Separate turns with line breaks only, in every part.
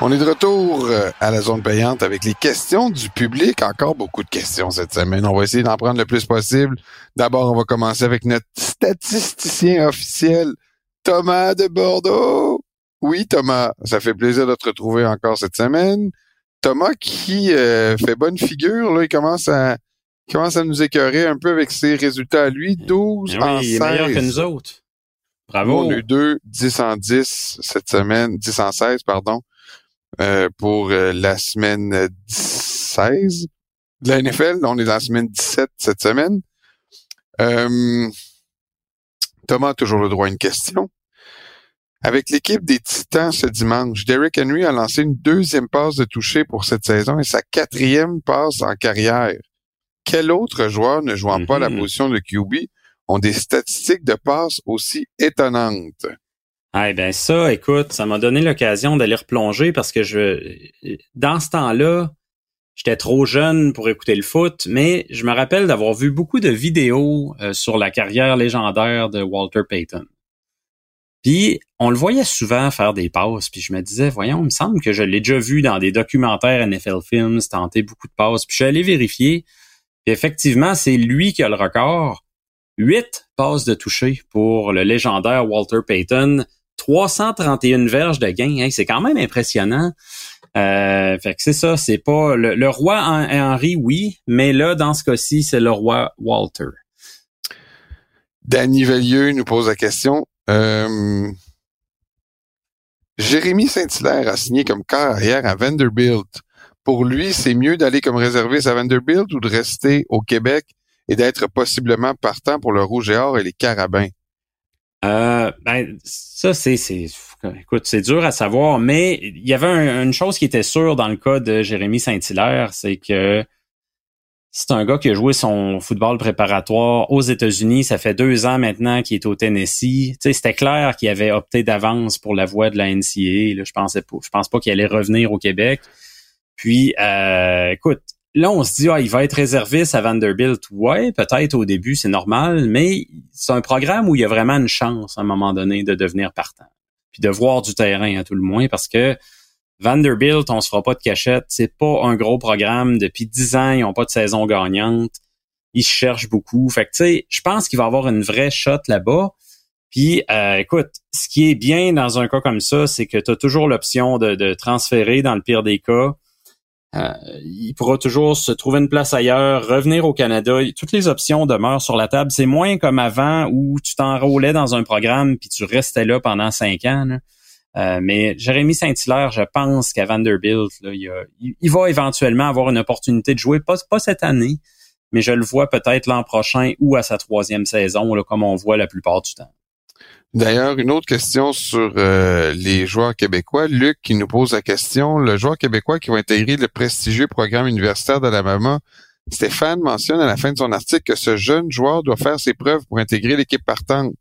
On est de retour euh, à la zone payante avec les questions du public. Encore beaucoup de questions cette semaine. On va essayer d'en prendre le plus possible. D'abord, on va commencer avec notre statisticien officiel, Thomas de Bordeaux. Oui, Thomas, ça fait plaisir de te retrouver encore cette semaine. Thomas qui euh, fait bonne figure, là, il commence à commence à nous écœurer un peu avec ses résultats à lui. 12
eh oui,
en
il est meilleur que nous autres. Bravo.
On a eu 2, 10 en 10 cette semaine, 10 en 16, pardon, euh, pour euh, la semaine 16 de la NFL. On est dans la semaine 17 cette semaine. Euh, Thomas a toujours le droit à une question. Avec l'équipe des Titans ce dimanche, Derrick Henry a lancé une deuxième passe de toucher pour cette saison et sa quatrième passe en carrière. Quel autre joueur ne jouant pas la
Mhm.
position de QB ont des statistiques de passe aussi étonnantes?
Ah ben ça, écoute, ça m'a donné l'occasion d'aller replonger parce que je dans ce temps-là, j'étais trop jeune pour écouter le foot, mais je me rappelle d'avoir vu beaucoup de vidéos euh, sur la carrière légendaire de Walter Payton. Puis on le voyait souvent faire des passes, puis je me disais, voyons, il me semble que je l'ai déjà vu dans des documentaires NFL Films, tenter beaucoup de passes. Puis je suis allé vérifier, puis effectivement, c'est lui qui a le record. Huit passes de toucher pour le légendaire Walter Payton. 331 verges de gain. C'est quand même impressionnant. Euh, fait que c'est ça, c'est pas le, roi Hen- Henry, oui, mais là, dans ce cas-ci, c'est le roi Walter.
Danny Vellieux nous pose la question. Euh, Jérémy Saint-Hilaire a signé comme carrière à Vanderbilt. Pour lui, c'est mieux d'aller comme réserviste à Vanderbilt ou de rester au Québec? Et d'être possiblement partant pour le Rouge et Or et les Carabins.
Euh, ben, ça, c'est, c'est, écoute, c'est dur à savoir, mais il y avait un- une chose qui était sûre dans le cas de Jérémy Saint-Hilaire, c'est que c'est un gars qui a joué son football préparatoire aux États-Unis. Ça fait deux ans maintenant qu'il est au Tennessee. Tu sais, c'était clair qu'il avait opté d'avance pour la voie de la NCAA. Là, je pensais pas, je pense pas qu'il allait revenir au Québec. Puis, euh, écoute, là, on se dit, ah, il va être réserviste à Vanderbilt. Ouais, peut-être au début, c'est normal, mais c'est un programme où il y a vraiment une chance à un moment donné de devenir partant. Puis de voir du terrain à tout le moins, parce que Vanderbilt, on se fera pas de cachette. C'est pas un gros programme. Depuis dix ans, ils ont pas de saison gagnante. Ils cherchent beaucoup. Fait que, tu sais, je pense qu'il va avoir une vraie shot là-bas. Puis, euh, écoute, ce qui est bien dans un cas comme ça, c'est que tu as toujours l'option de, de transférer dans le pire des cas. Euh, il pourra toujours se trouver une place ailleurs, revenir au Canada. Toutes les options demeurent sur la table. C'est moins comme avant où tu t'enrôlais dans un programme puis tu restais là pendant cinq ans. Euh, mais Jérémy Saint-Hilaire, je pense qu'à Vanderbilt, là, il va éventuellement avoir une opportunité de jouer, pas, pas cette année, mais je le vois peut-être l'an prochain ou à sa troisième saison, là, comme on voit la plupart du temps.
D'ailleurs, une autre question sur euh, les joueurs québécois. Luc qui nous pose la question, le joueur québécois qui va intégrer le prestigieux programme universitaire d'Alabama, Stéphane mentionne à la fin de son article que ce jeune joueur doit faire ses preuves pour intégrer l'équipe partante.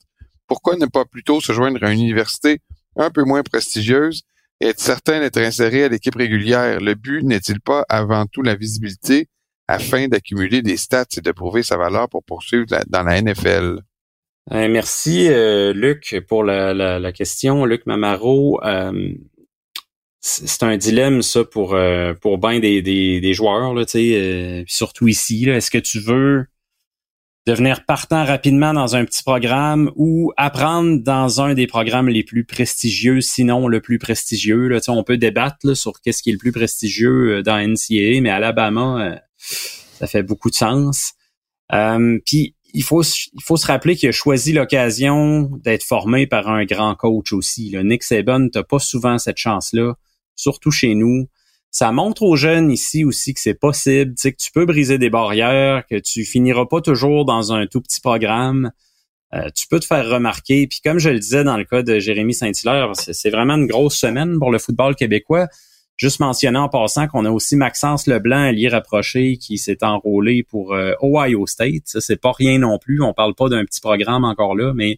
Pourquoi ne pas plutôt se joindre à une université un peu moins prestigieuse et être certain d'être inséré à l'équipe régulière? Le but n'est-il pas avant tout la visibilité afin d'accumuler des stats et de prouver sa valeur pour poursuivre la- dans la NFL?
Euh, merci, euh, Luc, pour la, la- la question. Luc Mamaro, euh, c'est un dilemme, ça, pour, euh, pour bien des, des, des joueurs, là, euh, surtout ici. Est-ce que tu veux devenir partant rapidement dans un petit programme ou apprendre dans un des programmes les plus prestigieux, sinon le plus prestigieux? Là, on peut débattre là, sur qu'est-ce qui est le plus prestigieux euh, dans NCAA, mais Alabama, ça fait beaucoup de sens. Euh, Puis il faut, il faut se rappeler qu'il a choisi l'occasion d'être formé par un grand coach aussi. Là. Nick Saban, t'as pas souvent cette chance-là, surtout chez nous. Ça montre aux jeunes ici aussi que c'est possible, que tu peux briser des barrières, que tu finiras pas toujours dans un tout petit programme. Euh, tu peux te faire remarquer. Puis comme je le disais dans le cas de Jérémy Saint-Hilaire, c'est vraiment une grosse semaine pour le football québécois. Juste mentionner en passant qu'on a aussi Maxence Leblanc, allié rapproché, qui s'est enrôlé pour euh, Ohio State. Ça, c'est pas rien non plus. On parle pas d'un petit programme encore là, mais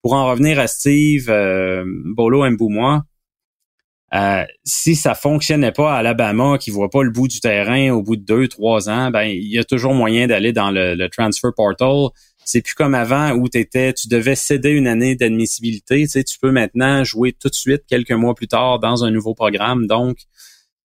pour en revenir à Steve euh, Bolo Mboumois, euh, si ça fonctionnait pas à Alabama, qui voit pas le bout du terrain au bout de deux, trois ans, ben il y a toujours moyen d'aller dans le, le transfer portal. C'est plus comme avant où t'étais, tu devais céder une année d'admissibilité. Tu sais, tu peux maintenant jouer tout de suite quelques mois plus tard dans un nouveau programme. Donc,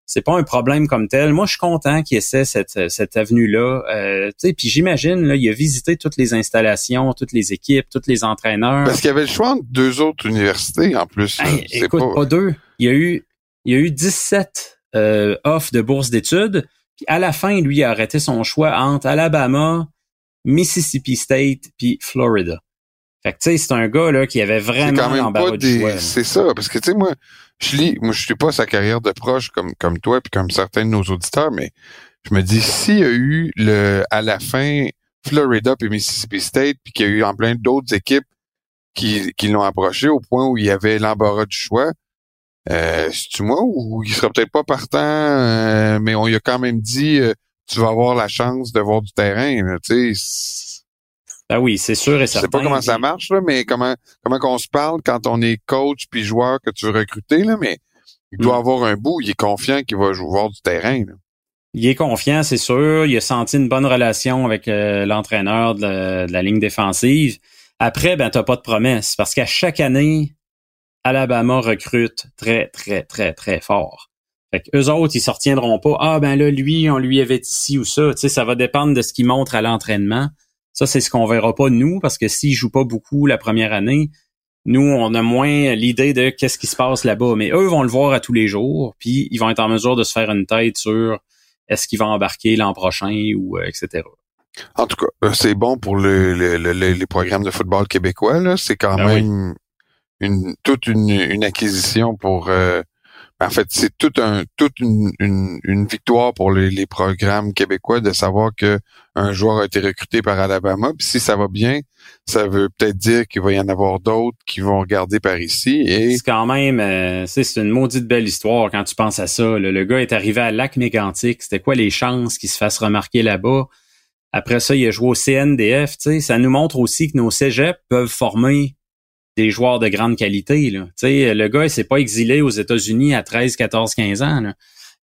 c'est pas un problème comme tel. Moi, je suis content qu'il essaie cette, cette avenue-là. Euh, puis j'imagine, là, il a visité toutes les installations, toutes les équipes, tous les entraîneurs.
Parce qu'il y avait le choix entre deux autres universités en plus.
écoute, pas... deux. Il y a eu, il y a eu 17 euh, offres de bourse d'études. Puis à la fin, lui a arrêté son choix entre Alabama, Mississippi State puis Florida. Fait que tu sais, c'est un gars là qui avait vraiment l'embarras du choix.
C'est ça, parce que tu sais moi, je lis, moi je suis pas sa carrière de proche comme comme toi puis comme certains de nos auditeurs, mais je me dis s'il y a eu le à la fin Florida puis Mississippi State puis qu'il y a eu en plein d'autres équipes qui, qui l'ont approché au point où il y avait l'embarras du choix. Euh, c'est-tu moi ou il sera peut-être pas partant, euh, mais on lui a quand même dit euh, tu vas avoir la chance de voir du terrain. Tu sais,
ah oui, c'est sûr et
certain.
Je sais
pas comment ça marche, là, mais comment comment qu'on se parle quand on est coach puis joueur que tu veux recruter, là, mais il doit mm. avoir un bout, il est confiant qu'il va jouer voir du terrain.
Il est confiant, c'est sûr. Il a senti une bonne relation avec euh, l'entraîneur de, la ligne défensive. Après, ben, t'as pas de promesse parce qu'à chaque année, Alabama recrute très, très, très, très fort. Fait que eux autres, ils se retiendront pas. Ah, ben là, lui, on lui avait ici ou ça. Tu sais, ça va dépendre de ce qu'il montre à l'entraînement. Ça, c'est ce qu'on verra pas nous, parce que s'il joue pas beaucoup la première année, nous, on a moins l'idée de qu'est-ce qui se passe là-bas. Mais eux vont le voir à tous les jours, puis ils vont être en mesure de se faire une tête sur est-ce qu'il va embarquer l'an prochain ou euh, etc.
En tout cas, euh, c'est bon pour les programmes de football québécois. C'est quand ben même une toute une, acquisition pour euh, en fait, c'est toute une, victoire pour les, programmes québécois de savoir que un joueur a été recruté par Alabama. Puis si ça va bien, ça veut peut-être dire qu'il va y en avoir d'autres qui vont regarder par ici.
C'est quand même, euh, c'est une maudite belle histoire quand tu penses à ça. Le gars est arrivé à Lac Mégantic. C'était quoi les chances qu'il se fasse remarquer là-bas? Après ça, il a joué au CNDF. Ça nous montre aussi que nos cégeps peuvent former des joueurs de grande qualité. Là. le gars, il s'est pas exilé aux États-Unis à 13, 14, 15 ans.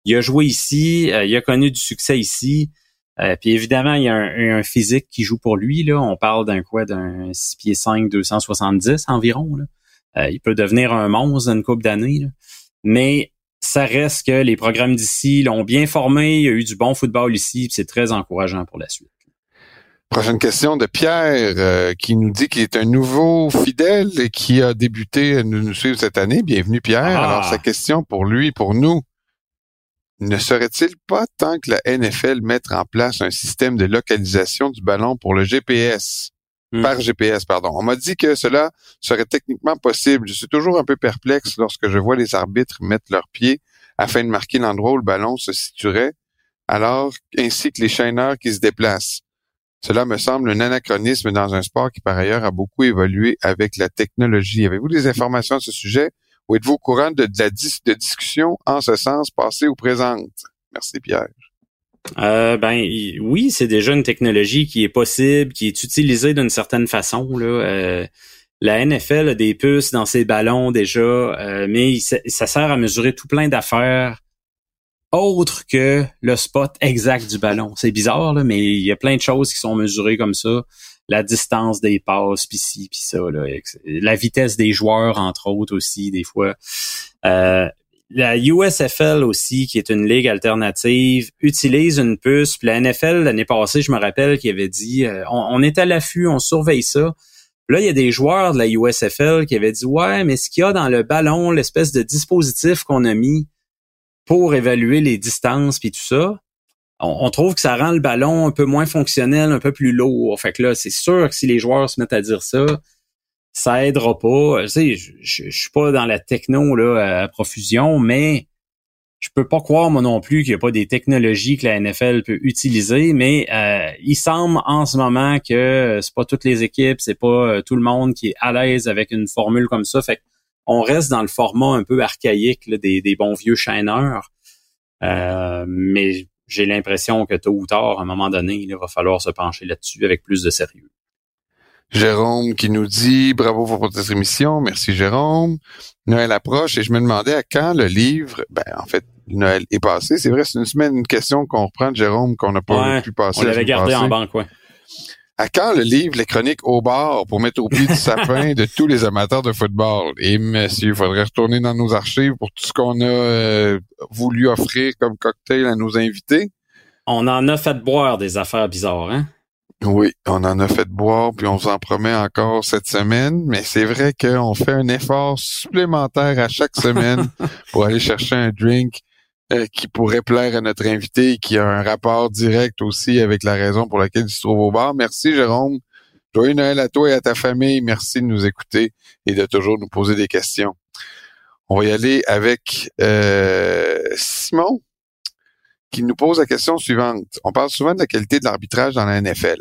Il a joué ici, euh, il a connu du succès ici. Euh, puis évidemment, il y a un, physique qui joue pour lui. Là. On parle d'un quoi, d'un 6 pieds 5, 270 environ. Là. Euh, il peut devenir un monstre dans une couple d'années. Mais ça reste que les programmes d'ici l'ont bien formé. Il y a eu du bon football ici. C'est très encourageant pour la suite.
Prochaine question de Pierre euh, qui nous dit qu'il est un nouveau fidèle et qui a débuté à nous suivre cette année. Bienvenue Pierre. Ah. Alors sa question pour lui, pour nous, ne serait-il pas temps que la NFL mette en place un système de localisation du ballon pour le GPS hmm. par GPS, pardon. On m'a dit que cela serait techniquement possible. Je suis toujours un peu perplexe lorsque je vois les arbitres mettre leurs pieds afin de marquer l'endroit où le ballon se situerait, alors ainsi que les chaîneurs qui se déplacent. Cela me semble un anachronisme dans un sport qui par ailleurs a beaucoup évolué avec la technologie. Avez-vous des informations à ce sujet? Ou êtes-vous au courant de, la de discussion en ce sens, passée ou présente? Merci Pierre.
Euh, ben oui, c'est déjà une technologie qui est possible, qui est utilisée d'une certaine façon. Euh, la NFL a des puces dans ses ballons déjà, euh, mais ça sert à mesurer tout plein d'affaires autre que le spot exact du ballon. C'est bizarre, là, mais il y a plein de choses qui sont mesurées comme ça. La distance des passes, puis ci, puis ça. Là, la vitesse des joueurs, entre autres, aussi, des fois. Euh, la USFL aussi, qui est une ligue alternative, utilise une puce. Puis la NFL, l'année passée, je me rappelle qu'il avait dit, euh, on, est à l'affût, on surveille ça. Là, il y a des joueurs de la USFL qui avaient dit, ouais, mais ce qu'il y a dans le ballon, l'espèce de dispositif qu'on a mis, pour évaluer les distances puis tout ça, on, trouve que ça rend le ballon un peu moins fonctionnel, un peu plus lourd. Fait que là, c'est sûr que si les joueurs se mettent à dire ça, ça aidera pas. Tu sais, je, suis pas dans la techno là à profusion, mais je peux pas croire moi non plus qu'il n'y a pas des technologies que la NFL peut utiliser, mais euh, il semble en ce moment que c'est pas toutes les équipes, c'est pas euh, tout le monde qui est à l'aise avec une formule comme ça. Fait on reste dans le format un peu archaïque des, bons vieux chaîneurs. Euh, mais j'ai l'impression que tôt ou tard, à un moment donné, il va falloir se pencher là-dessus avec plus de sérieux.
Jérôme qui nous dit bravo pour votre émission, merci Jérôme. Noël approche et je me demandais à quand le livre, ben en fait Noël est passé. C'est vrai, c'est une semaine, une question qu'on reprend de Jérôme qu'on n'a pas pu passer.
On l'avait gardé en banque, ouais.
À quand le livre Les Chroniques au bar pour mettre au pied du sapin de tous les amateurs de football? Et monsieur, il faudrait retourner dans nos archives pour tout ce qu'on a euh, voulu offrir comme cocktail à nos invités.
On en a fait boire des affaires bizarres, hein?
Oui, on en a fait boire, puis on vous en promet encore cette semaine, mais c'est vrai qu'on fait un effort supplémentaire à chaque semaine pour aller chercher un drink euh, qui pourrait plaire à notre invité et qui a un rapport direct aussi avec la raison pour laquelle il se trouve au bar. Merci Jérôme. Joyeux Noël à toi et à ta famille. Merci de nous écouter et de toujours nous poser des questions. On va y aller avec euh, Simon qui nous pose la question suivante. On parle souvent de la qualité de l'arbitrage dans la NFL.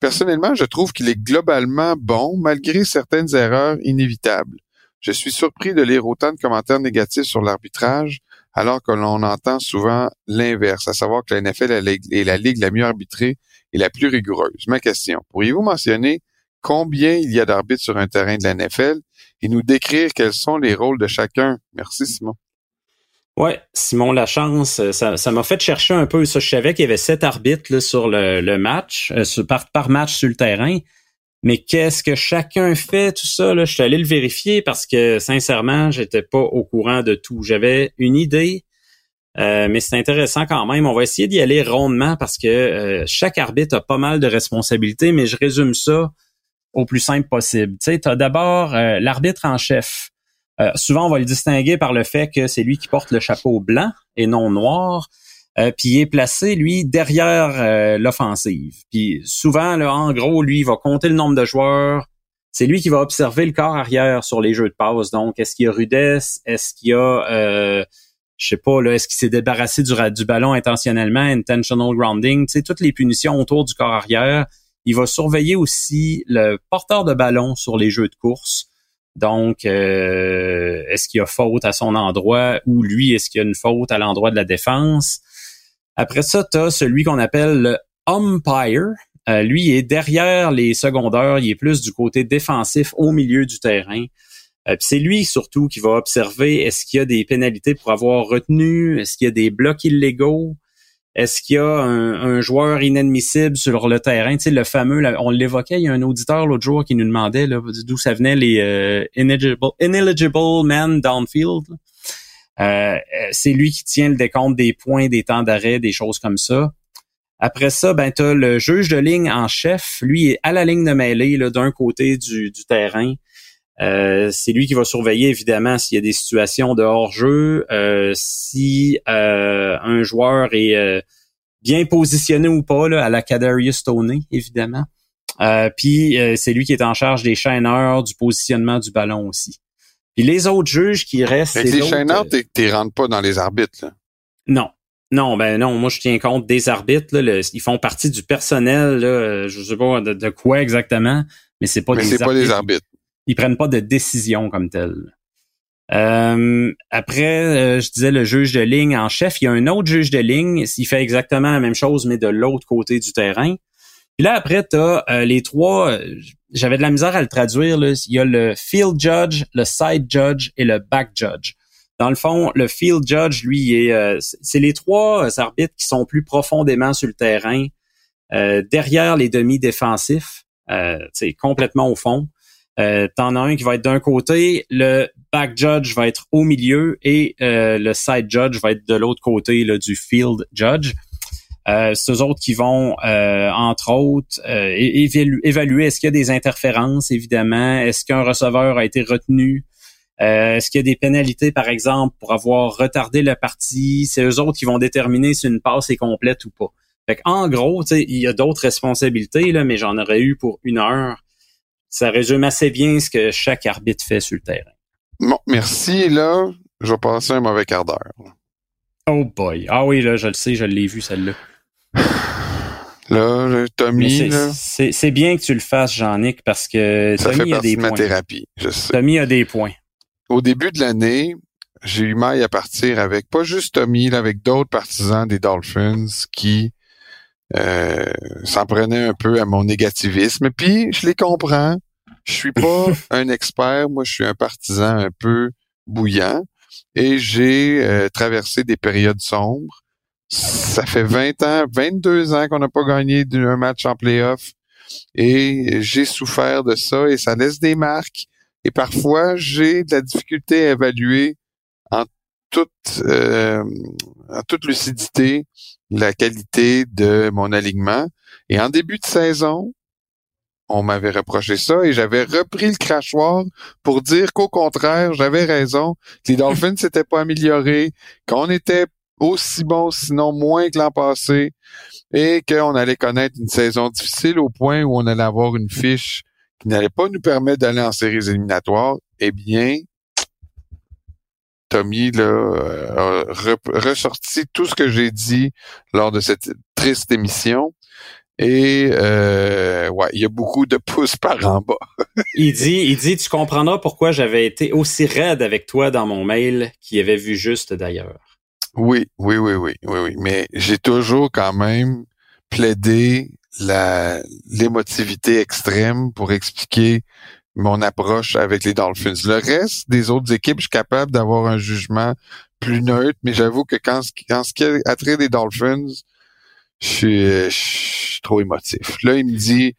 Personnellement, je trouve qu'il est globalement bon malgré certaines erreurs inévitables. Je suis surpris de lire autant de commentaires négatifs sur l'arbitrage alors que l'on entend souvent l'inverse, à savoir que la NFL est la ligue la mieux arbitrée et la plus rigoureuse. Ma question, pourriez-vous mentionner combien il y a d'arbitres sur un terrain de la NFL et nous décrire quels sont les rôles de chacun? Merci Simon.
Ouais, Simon Lachance, ça, ça m'a fait chercher un peu. Ça, je savais qu'il y avait sept arbitres sur le, match, euh, par match sur le terrain. Mais qu'est-ce que chacun fait, tout ça, là, je suis allé le vérifier parce que sincèrement, j'étais pas au courant de tout. J'avais une idée, euh, mais c'est intéressant quand même. On va essayer d'y aller rondement parce que euh, chaque arbitre a pas mal de responsabilités, mais je résume ça au plus simple possible. Tu sais, as d'abord euh, l'arbitre en chef. souvent, on va le distinguer par le fait que c'est lui qui porte le chapeau blanc et non noir. Euh, puis il est placé, lui, derrière euh, l'offensive. Puis souvent, là, en gros, lui, il va compter le nombre de joueurs. C'est lui qui va observer le corps arrière sur les jeux de passe. Donc, est-ce qu'il y a rudesse? Est-ce qu'il y a, euh, je sais pas, est-ce qu'il s'est débarrassé du, du ballon intentionnellement, intentional grounding? Tu sais, toutes les punitions autour du corps arrière. Il va surveiller aussi le porteur de ballon sur les jeux de course. Donc, euh, est-ce qu'il y a faute à son endroit ou lui, est-ce qu'il y a une faute à l'endroit de la défense? Après ça, tu as celui qu'on appelle le umpire. Euh, lui, est derrière les secondaires, il est plus du côté défensif au milieu du terrain. Euh, c'est lui surtout qui va observer est-ce qu'il y a des pénalités pour avoir retenu, est-ce qu'il y a des blocs illégaux, est-ce qu'il y a un, joueur inadmissible sur le terrain, tu le fameux, on l'évoquait, il y a un auditeur l'autre jour qui nous demandait d'où ça venait les euh, ineligible, ineligible men downfield. Euh, euh, c'est lui qui tient le décompte des points, des temps d'arrêt, des choses comme ça. Après ça, ben tu le juge de ligne en chef, lui est à la ligne de mêlée d'un côté du, terrain. Euh, c'est lui qui va surveiller évidemment s'il y a des situations de hors-jeu, si un joueur est bien positionné ou pas à la Kadarius Stoney, évidemment. Puis c'est lui qui est en charge des chaîneurs, du positionnement du ballon aussi. Puis les autres juges qui restent.
Avec les chaîneurs, euh, tu rentres pas dans les arbitres, là.
Non. Non, ben non, moi je tiens compte des arbitres. Là, ils font partie du personnel, là, je sais pas de, quoi exactement, mais c'est pas
mais des pas des arbitres.
Ils prennent pas de décision comme telle. Euh, après, euh, je disais le juge de ligne en chef. Il y a un autre juge de ligne. Il fait exactement la même chose, mais de l'autre côté du terrain. Puis là, après, tu as euh, les trois, euh, j'avais de la misère à le traduire. Là. Il y a le field judge, le side judge et le back judge. Dans le fond, le field judge, lui, est, euh, c'est les trois arbitres qui sont plus profondément sur le terrain, derrière les demi-défensifs, c'est complètement au fond. Euh, T'en as un qui va être d'un côté, le back judge va être au milieu et le side judge va être de l'autre côté là, du field judge. Euh, c'est eux autres qui vont, euh, entre autres, euh, évaluer, est-ce qu'il y a des interférences, évidemment, est-ce qu'un receveur a été retenu, euh, est-ce qu'il y a des pénalités, par exemple, pour avoir retardé la partie? C'est eux autres qui vont déterminer si une passe est complète ou pas. Fait en gros, il y a d'autres responsabilités, là, mais j'en aurais eu pour une heure. Ça résume assez bien ce que chaque arbitre fait sur le terrain.
Bon, merci. Là, je vais passer un mauvais quart d'heure.
Oh boy. Ah oui, là, je le sais, je l'ai vu, celle-là.
Là, Tommy,
c'est bien que tu le fasses, Jean-Nic, parce que Tommy a des points.
thérapie, je sais.
Tommy a des points.
Au début de l'année, j'ai eu maille à partir avec pas juste Tommy, avec d'autres partisans des Dolphins qui euh, s'en prenaient un peu à mon négativisme. Puis je les comprends. Je suis pas un expert, moi je suis un partisan un peu bouillant et j'ai euh, traversé des périodes sombres ça fait 20 ans, 22 ans qu'on n'a pas gagné un match en playoff. Et j'ai souffert de ça et ça laisse des marques. Et parfois, j'ai de la difficulté à évaluer en toute, euh, en toute lucidité la qualité de mon alignement. Et en début de saison, on m'avait reproché ça et j'avais repris le crachoir pour dire qu'au contraire, j'avais raison, que les Dolphins s'étaient pas améliorés, qu'on était aussi bon, sinon moins que l'an passé, et qu'on allait connaître une saison difficile au point où on allait avoir une fiche qui n'allait pas nous permettre d'aller en séries éliminatoires. Eh bien, Tommy là, a ressorti tout ce que j'ai dit lors de cette triste émission. Et euh, ouais, il y a beaucoup de pouces par en bas.
il dit, il dit, tu comprendras pourquoi j'avais été aussi raide avec toi dans mon mail, qui avait vu juste d'ailleurs.
Oui, oui, oui, oui, oui, oui. Mais j'ai toujours quand même plaidé la l'émotivité extrême pour expliquer mon approche avec les Dolphins. Le reste des autres équipes, je suis capable d'avoir un jugement plus neutre, mais j'avoue que quand, quand ce qui a trait des Dolphins, je suis, trop émotif. Là, il me dit,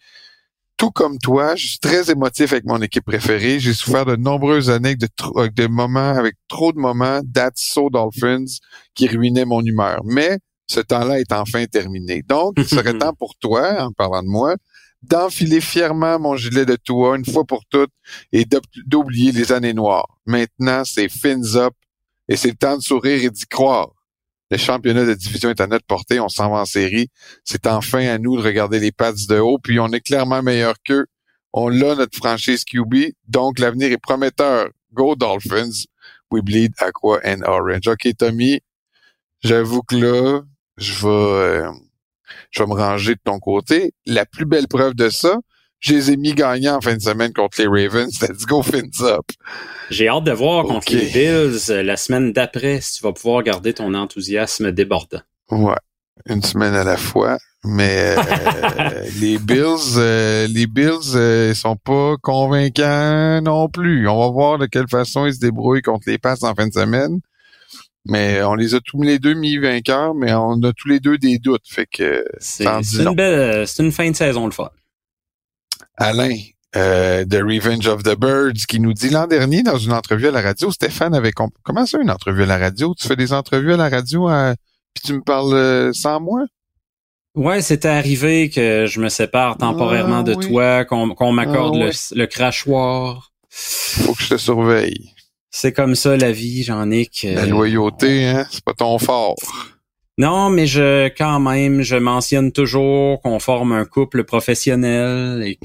tout comme toi, je suis très émotif avec mon équipe préférée. J'ai souffert de nombreuses années de, de moments, avec trop de moments that's so Dolphins qui ruinaient mon humeur. Mais ce temps-là est enfin terminé. Donc, il serait temps pour toi, en parlant de moi, d'enfiler fièrement mon gilet de toi une fois pour toutes et d'oublier les années noires. Maintenant, c'est fins up et c'est le temps de sourire et d'y croire. Le championnat de division est à notre portée, on s'en va en série. C'est enfin à nous de regarder les pads de haut, puis on est clairement meilleur qu'eux. On l'a, notre franchise QB, donc l'avenir est prometteur. Go Dolphins. We bleed aqua and orange. OK, Tommy, j'avoue que là, je vais, euh, je vais me ranger de ton côté. La plus belle preuve de ça, je les ai mis gagnants en fin de semaine contre les Ravens. Let's go fins up.
J'ai hâte de voir contre les Bills euh, la semaine d'après si tu vas pouvoir garder ton enthousiasme débordant.
Ouais, une semaine à la fois. Mais euh, les Bills, euh, les Bills, ils sont pas convaincants non plus. On va voir de quelle façon ils se débrouillent contre les passes en fin de semaine. Mais on les a tous les deux mis vainqueurs, mais on a tous les deux des doutes. Fait que
c'est une belle, c'est une fin de saison le fun.
Alain euh, de Revenge of the Birds qui nous dit l'an dernier dans une entrevue à la radio, Stéphane avait comment ça une entrevue à la radio? Tu fais des entrevues à la radio euh, puis tu me parles euh, sans moi?
Ouais, c'était arrivé que je me sépare temporairement de ah toi, qu'on m'accorde ah le, crachoir.
Faut que je te surveille.
C'est comme ça la vie, Jean-Nic.
La loyauté, hein, c'est pas ton fort.
Non, mais je quand même, je mentionne toujours qu'on forme un couple professionnel et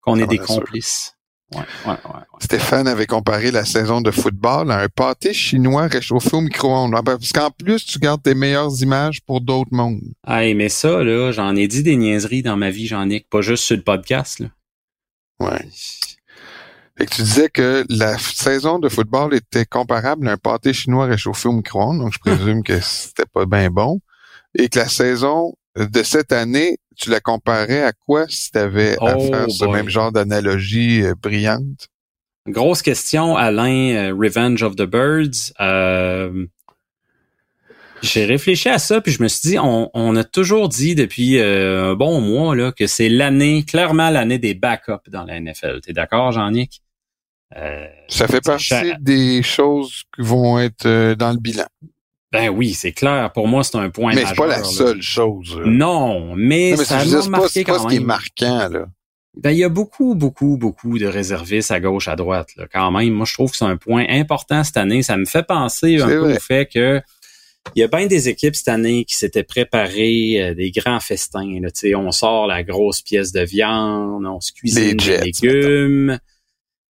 qu'on est des complices. Ouais, ouais, ouais,
Stéphane avait comparé la saison de football à un pâté chinois réchauffé au micro-ondes. Parce qu'en plus, tu gardes tes meilleures images pour d'autres mondes.
Ah, mais ça, là, j'en ai dit des niaiseries dans ma vie, j'en ai pas juste sur le podcast. Là.
Ouais. Fait que tu disais que la saison de football était comparable à un pâté chinois réchauffé au micro-ondes, donc je présume que c'était pas bien bon. Et que la saison de cette année, tu la comparais à quoi si tu avais à oh faire ce même genre d'analogie euh, brillante?
Grosse question, Alain, euh, Revenge of the Birds. Euh, j'ai réfléchi à ça, puis je me suis dit, on, a toujours dit depuis un bon mois là, que c'est l'année, clairement l'année des backups dans la NFL. T'es d'accord, Jean-Nic?
Euh, ça fait partie des choses qui vont être euh, dans le bilan.
Ben oui, c'est clair. Pour moi, c'est un point
mais c'est pas la seule chose.
Non, mais, ça m'a marqué
pas, quand ce qui est marquant, là.
Ben, il y a beaucoup, beaucoup, beaucoup de réservistes à gauche, à droite, là, quand même. Moi, je trouve que c'est un point important cette année. Ça me fait penser un peu au fait que il y a bien des équipes cette année qui s'étaient préparées euh, des grands festins. Là, on sort la grosse pièce de viande, on se cuisine des légumes.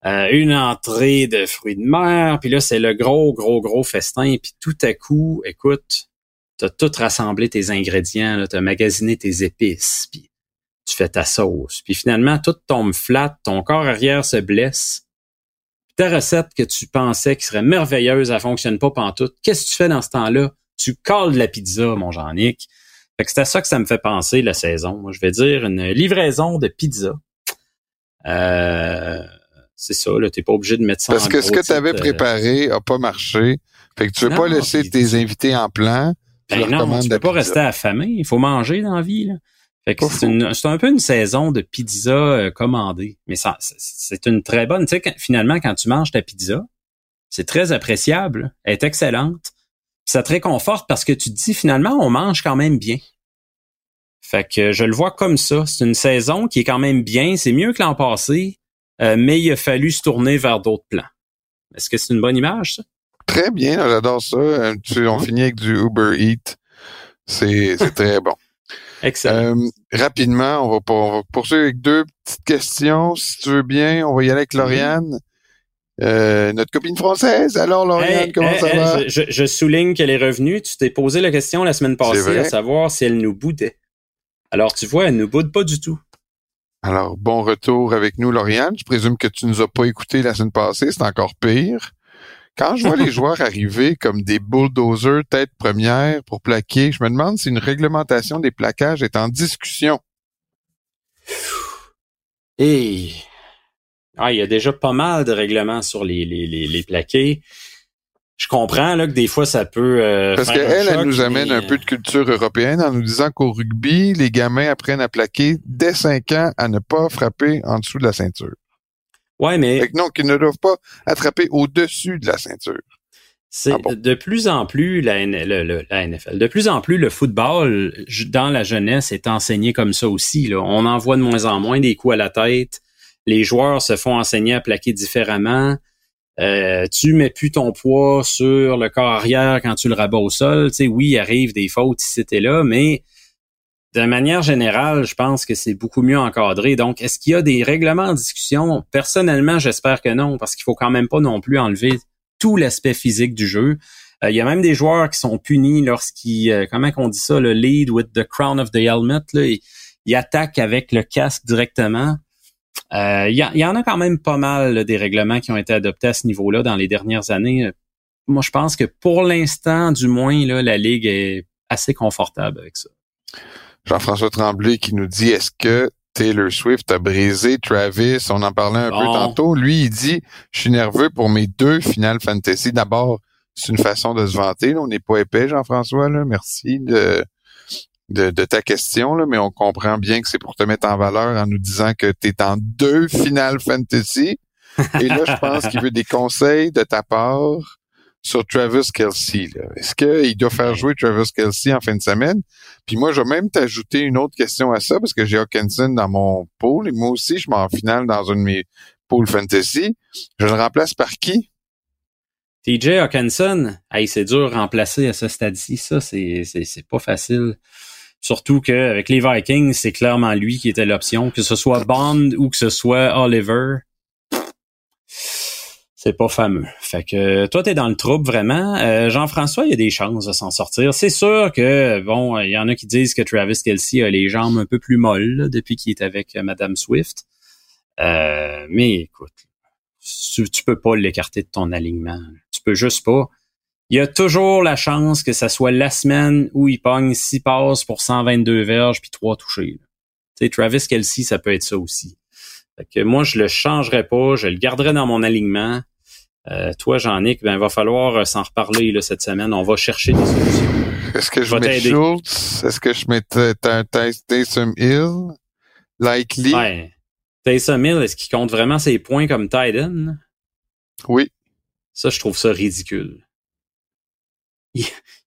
Euh, une entrée de fruits de mer, puis là, c'est le gros, gros, gros festin, puis tout à coup, écoute, t'as tout rassemblé tes ingrédients, t'as magasiné tes épices, puis tu fais ta sauce, puis finalement, tout tombe flat, ton corps arrière se blesse, ta recette que tu pensais qui serait merveilleuse, elle fonctionne pas pantoute. Qu'est-ce que tu fais dans ce temps-là? Tu colles la pizza, mon Jean-Nic. Fait que c'est à ça que ça me fait penser la saison. Moi, je vais dire une livraison de pizza. Euh, c'est ça, là, t'es pas obligé de mettre ça
Parce que ce que tu avais euh, préparé a pas marché. Fait que tu veux pas laisser tes invités en plan.
Ben non, tu peux pas rester affamé. Il faut manger dans la vie, là. c'est un peu une saison de pizza euh, commandée. Mais ça, c'est une très bonne. Tu sais, finalement, quand tu manges ta pizza, c'est très appréciable. Elle est excellente. Ça te réconforte parce que tu te dis finalement, on mange quand même bien. Fait que je le vois comme ça. C'est une saison qui est quand même bien. C'est mieux que l'an passé, euh, mais il a fallu se tourner vers d'autres plans. Est-ce que c'est une bonne image, ça?
Très bien, j'adore ça. Euh, on finit avec du Uber Eat. C'est très bon.
Excellent.
Euh, rapidement, on va, on va, poursuivre avec deux petites questions, si tu veux bien. On va y aller avec Lauriane. Euh, notre copine française. Alors, Lauriane, comment ça va?
Je, je, souligne qu'elle est revenue. Tu t'es posé la question la semaine passée à savoir si elle nous boudait. Alors, tu vois, elle nous boude pas du tout.
Alors, bon retour avec nous, Lauriane. Je présume que tu nous as pas écouté la semaine passée. C'est encore pire. Quand je vois les joueurs arriver comme des bulldozers tête première pour plaquer, je me demande si une réglementation des plaquages est en discussion.
Et ah, il y a déjà pas mal de règlements sur les, les, les, les plaqués. Je comprends là que des fois ça peut euh,
parce qu'elle elle nous amène un peu de culture européenne en nous disant qu'au rugby les gamins apprennent à plaquer dès 5 ans à ne pas frapper en dessous de la ceinture.
Ouais, mais.
non, qu'ils ne doivent pas attraper au-dessus de la ceinture.
C'est ah de plus en plus la, NFL, de plus en plus le football dans la jeunesse est enseigné comme ça aussi. Là. On en voit de moins en moins des coups à la tête. Les joueurs se font enseigner à plaquer différemment. Euh, tu mets plus ton poids sur le corps arrière quand tu le rabats au sol. Tu sais, oui, il arrive des fautes si c'était là, mais de manière générale, je pense que c'est beaucoup mieux encadré. Donc, est-ce qu'il y a des règlements en discussion? Personnellement, j'espère que non, parce qu'il faut quand même pas non plus enlever tout l'aspect physique du jeu. Euh, il y a même des joueurs qui sont punis lorsqu'ils, euh, comment on dit ça, le lead with the crown of the helmet, là, ils, attaquent avec le casque directement. Euh, il, y en a quand même pas mal des règlements qui ont été adoptés à ce niveau-là dans les dernières années. Moi, je pense que pour l'instant, du moins, là, la Ligue est assez confortable avec ça.
Jean-François Tremblay qui nous dit est-ce que Taylor Swift a brisé Travis? On en parlait un peu tantôt. Lui, il dit je suis nerveux pour mes deux Final Fantasy. D'abord, c'est une façon de se vanter. On n'est pas épais, Jean-François. Merci de, de, ta question, là, mais on comprend bien que c'est pour te mettre en valeur en nous disant que tu es en deux Final Fantasy. Et là, je pense qu'il veut des conseils de ta part sur Travis Kelsey. Est-ce qu'il doit faire jouer Travis Kelsey en fin de semaine? Puis moi, je vais même t'ajouter une autre question à ça, parce que j'ai Hawkinson dans mon pool, et moi aussi, je m'en finale dans une de mes pools fantasy. Je le remplace par qui?
TJ Hawkinson, hey, c'est dur remplacer à ce stade-ci. Ça, c'est, c'est, pas facile. Surtout qu'avec les Vikings, c'est clairement lui qui était l'option, que ce soit Bond ou que ce soit Oliver c'est pas fameux. Fait que toi, t'es dans le trouble vraiment. Euh, Jean-François, il y a des chances de s'en sortir. C'est sûr que, bon, il y en a qui disent que Travis Kelsey a les jambes un peu plus molles depuis qu'il est avec euh, Madame Swift. Euh, mais écoute, tu, peux pas l'écarter de ton alignement. Tu peux juste pas. Il y a toujours la chance que ça soit la semaine où il pogne 6 passes pour 122 verges puis 3 touchés. Tu sais, Travis Kelsey, ça peut être ça aussi. Fait que moi, je le changerais pas, je le garderais dans mon alignement. Euh, toi, Jean-Nic, ben, il va falloir euh, s'en reparler là, cette semaine. On va chercher des solutions.
Est-ce que je, mets Schultz? Est-ce que je mets Taysom Hill? Likely?
Ouais. Taysom Hill, est-ce qu'il compte vraiment ses points comme Titan?
Oui.
Ça, je trouve ça ridicule.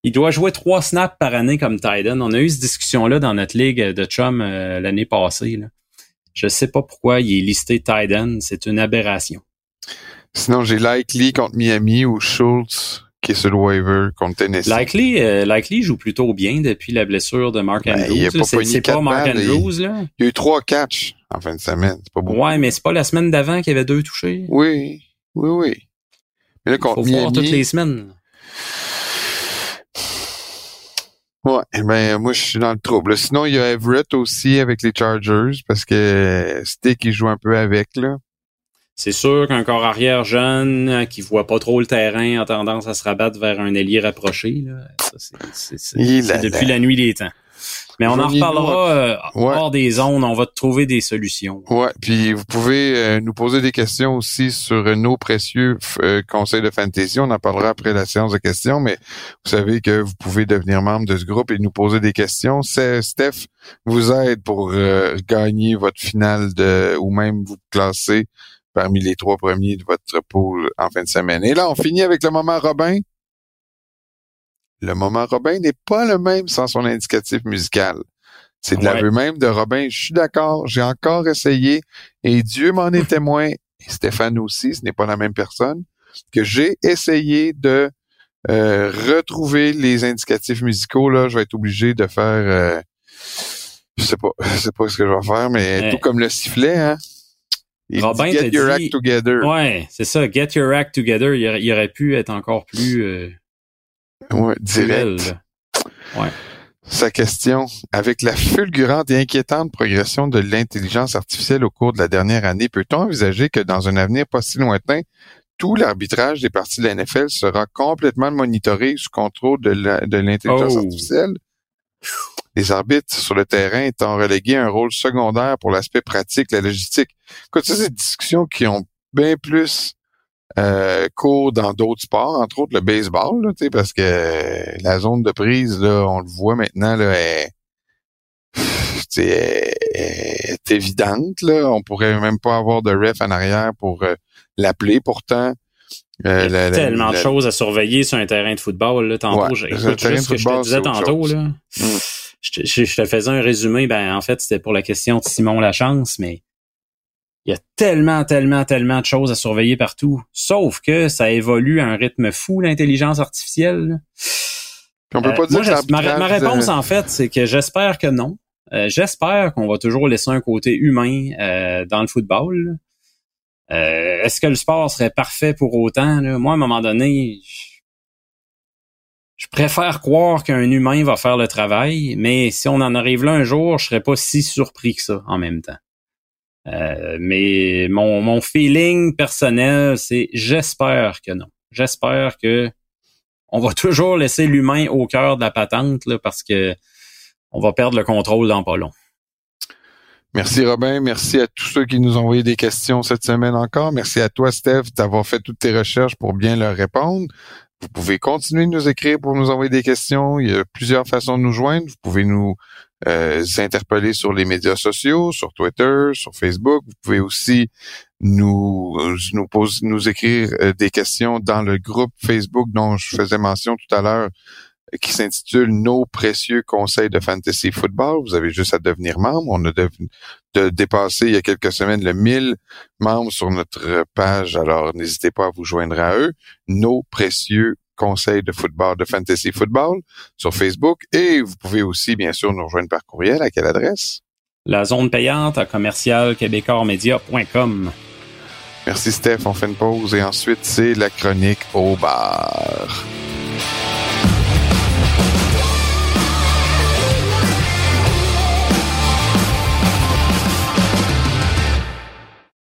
Il, doit jouer trois snaps par année comme Titan. On a eu cette discussion-là dans notre ligue de chum euh, l'année passée. Là. Je sais pas pourquoi il est listé Titan. C'est une aberration.
Sinon, j'ai Likely contre Miami ou Schultz qui est sur le waiver contre Tennessee.
Likely, euh, Likely joue plutôt bien depuis la blessure de Mark ben, Andrews. c'est pas Mark Andrews, là.
Il y a eu trois catchs en fin de semaine. C'est pas.
Ouais, mais c'est pas la semaine d'avant qu'il y avait deux touchés.
Oui, oui, oui.
Mais là, contre Faut Miami, voir toutes les semaines.
Ouais, ben moi je suis dans le trouble. Sinon, il y a Everett aussi avec les Chargers parce que Stick il joue un peu avec là.
C'est sûr qu'un corps arrière jeune euh, qui voit pas trop le terrain a tendance à se rabattre vers un ailier rapproché. Là. Ça, c'est, depuis la nuit des temps. Mais on en reparlera euh, hors des zones. On va trouver des solutions.
Ouais. Puis vous pouvez euh, nous poser des questions aussi sur nos précieux euh, conseils de fantasy. On en parlera après la séance de questions. Mais vous savez que vous pouvez devenir membre de ce groupe et nous poser des questions. C'est Steph vous aide pour gagner votre finale de ou même vous classer parmi les trois premiers de votre pool en fin de semaine. Et là, on finit avec le moment Robin. Le moment Robin n'est pas le même sans son indicatif musical. C'est de l'aveu même de Robin. Je suis d'accord, j'ai encore essayé et Dieu m'en est témoin, et Stéphane aussi, ce n'est pas la même personne, que j'ai essayé de euh, retrouver les indicatifs musicaux. Là, je vais être obligé de faire euh, je sais pas, je sais pas ce que je vais faire, mais tout comme le sifflet, hein.
Robin
Get your act together.
Ouais, c'est ça. Get your act together. Il aurait, pu être encore plus. Euh,
ouais, direct.
Ouais.
Sa question. Avec la fulgurante et inquiétante progression de l'intelligence artificielle au cours de la dernière année, peut-on envisager que dans un avenir pas si lointain, tout l'arbitrage des parties de la NFL sera complètement monitoré sous contrôle de l'intelligence
oh.
artificielle? les arbitres sur le terrain étant relégués à un rôle secondaire pour l'aspect pratique, la logistique. Écoute, ça, c'est des discussions qui ont bien plus euh, cours dans d'autres sports, entre autres le baseball, là, parce que la zone de prise, là, on le voit maintenant, là, est, est, évidente. Là. On pourrait même pas avoir de ref en arrière pour euh, l'appeler. Pourtant,
euh, Il y a tellement de choses à surveiller sur un terrain de football. Là, tantôt, ouais, écoute, juste ce que je te disais tantôt. Là. Mm je, te faisais un résumé, ben en fait, c'était pour la question de Simon Lachance, mais il y a tellement, tellement, tellement de choses à surveiller partout. Sauf que ça évolue à un rythme fou, l'intelligence artificielle.
on peut pas euh, dire
ma, réponse, en fait, c'est que j'espère que non. Euh, j'espère qu'on va toujours laisser un côté humain euh, dans le football. Est-ce que le sport serait parfait pour autant? Moi, à un moment donné, je préfère croire qu'un humain va faire le travail, mais si on en arrive là un jour, je serais pas si surpris que ça en même temps. Euh, mais mon, mon feeling personnel, c'est j'espère que non. J'espère que on va toujours laisser l'humain au cœur de la patente là, parce que on va perdre le contrôle dans pas long.
Merci Robin, merci à tous ceux qui nous ont envoyé des questions cette semaine encore. Merci à toi Steph d'avoir fait toutes tes recherches pour bien leur répondre. Vous pouvez continuer de nous écrire pour nous envoyer des questions. Il y a plusieurs façons de nous joindre. Vous pouvez nous euh, interpeller sur les médias sociaux, sur Twitter, sur Facebook. Vous pouvez aussi nous nous, nous écrire euh, des questions dans le groupe Facebook dont je faisais mention tout à l'heure qui s'intitule Nos précieux conseils de fantasy football. Vous avez juste à devenir membre. On a de, dépassé il y a quelques semaines le 1000 membres sur notre page. Alors, n'hésitez pas à vous joindre à eux. Nos précieux conseils de football, de fantasy football sur Facebook. Et vous pouvez aussi, bien sûr, nous rejoindre par courriel. À quelle adresse?
La zone payante à commercial
Merci Steph, on fait une pause et ensuite c'est la chronique au bar.